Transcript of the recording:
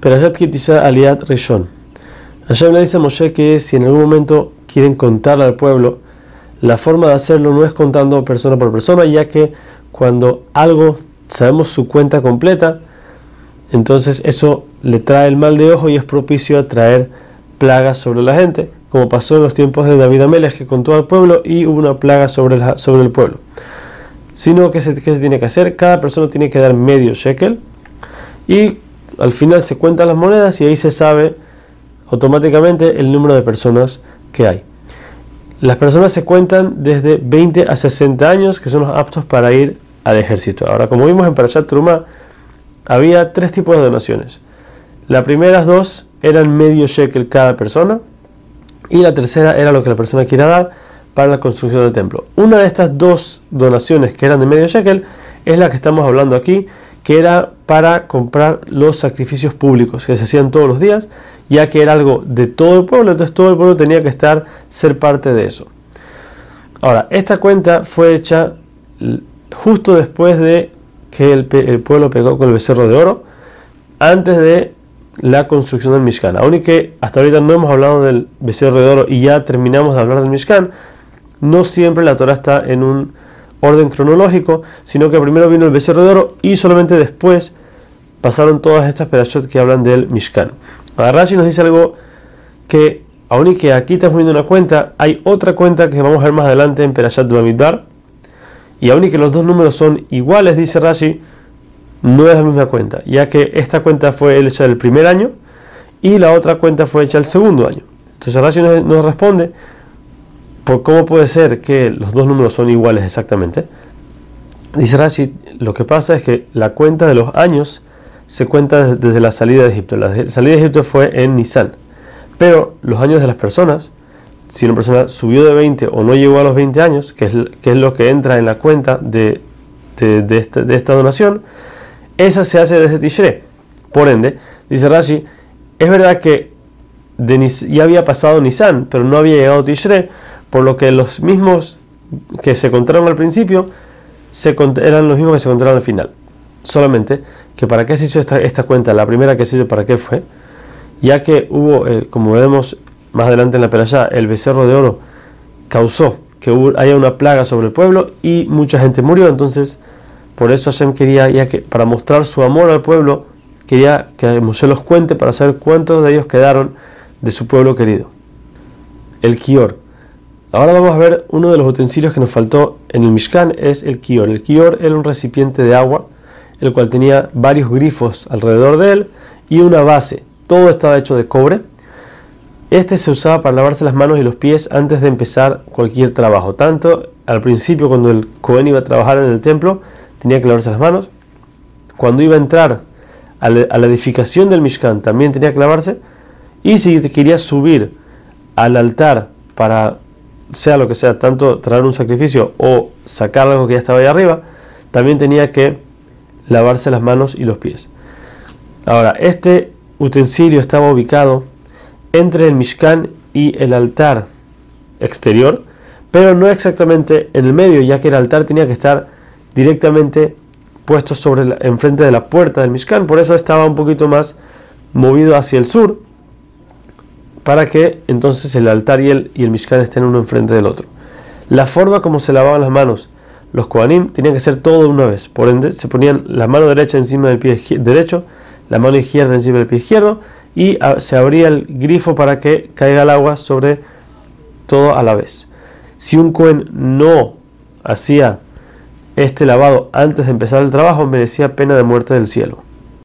Perashat Kitisa Aliat Rishon. Hashem le dice a Moshe que si en algún momento quieren contar al pueblo, la forma de hacerlo no es contando persona por persona, ya que cuando algo sabemos su cuenta completa, entonces eso le trae el mal de ojo y es propicio a traer plagas sobre la gente, como pasó en los tiempos de David Amelech, que contó al pueblo y hubo una plaga sobre el, sobre el pueblo. Sino que se, ¿qué se tiene que hacer? Cada persona tiene que dar medio shekel y al final se cuentan las monedas y ahí se sabe automáticamente el número de personas que hay. Las personas se cuentan desde 20 a 60 años, que son los aptos para ir al ejército. Ahora, como vimos en Parashat Truma, había tres tipos de donaciones. Las primeras dos eran medio shekel cada persona, y la tercera era lo que la persona quiera dar para la construcción del templo. Una de estas dos donaciones que eran de medio shekel es la que estamos hablando aquí, que era para comprar los sacrificios públicos que se hacían todos los días, ya que era algo de todo el pueblo, entonces todo el pueblo tenía que estar, ser parte de eso. Ahora, esta cuenta fue hecha justo después de que el, pueblo pegó con el becerro de oro, antes de la construcción del Mishkan. Aunque hasta ahorita no hemos hablado del becerro de oro y ya terminamos de hablar del Mishkan, no siempre la Torah está en un orden cronológico, sino que primero vino el becerro de oro y solamente después pasaron todas estas perashot que hablan del Mishkan. Ahora Rashi nos dice algo que, aun y que aquí estamos viendo una cuenta, hay otra cuenta que vamos a ver más adelante en Perashat Bamidbar, y aun y que los dos números son iguales, dice Rashi, no es la misma cuenta, ya que esta cuenta fue hecha del primer año y la otra cuenta fue hecha el segundo año. Entonces Rashi nos, nos responde por cómo puede ser que los dos números son iguales exactamente. Dice Rashi, lo que pasa es que la cuenta de los años se cuenta desde la salida de Egipto. La salida de Egipto fue en Nisan. Pero los años de las personas, si una persona subió de 20 o no llegó a los 20 años, que es, lo que entra en la cuenta de, de, esta, donación, esa se hace desde Tishre. Por ende, dice Rashi, es verdad que ya había pasado Nisan, pero no había llegado Tishre, por lo que los mismos que se contaron al principio eran los mismos que se contaron al final. Solamente que para qué se hizo esta, cuenta, la primera que se hizo para qué fue, ya que hubo, eh, como vemos más adelante en la peralla, el becerro de oro causó que haya una plaga sobre el pueblo y mucha gente murió, entonces por eso Hashem quería, ya que para mostrar su amor al pueblo, quería que Moshe los cuente para saber cuántos de ellos quedaron de su pueblo querido. El Kior. Ahora vamos a ver uno de los utensilios que nos faltó en el Mishkan, es el Kior. El Kior era un recipiente de agua el cual tenía varios grifos alrededor de él y una base. Todo estaba hecho de cobre. Este se usaba para lavarse las manos y los pies antes de empezar cualquier trabajo. Tanto al principio cuando el Cohen iba a trabajar en el templo, tenía que lavarse las manos. Cuando iba a entrar a la edificación del Mishkan, también tenía que lavarse. Y si quería subir al altar para, sea lo que sea, tanto traer un sacrificio o sacar algo que ya estaba ahí arriba, también tenía que lavarse las manos y los pies. Ahora, este utensilio estaba ubicado entre el Mishkan y el altar exterior, pero no exactamente en el medio, ya que el altar tenía que estar directamente puesto sobre enfrente de la puerta del Mishkan, por eso estaba un poquito más movido hacia el sur, para que entonces el altar y el, y el Mishkan estén uno enfrente del otro. La forma como se lavaban las manos los Kohanim tenían que ser todo de una vez. Por ende, se ponían la mano derecha encima del pie derecho, la mano izquierda encima del pie izquierdo y ah, se abría el grifo para que caiga el agua sobre todo a la vez. Si un Kohen no hacía este lavado antes de empezar el trabajo, merecía pena de muerte del cielo.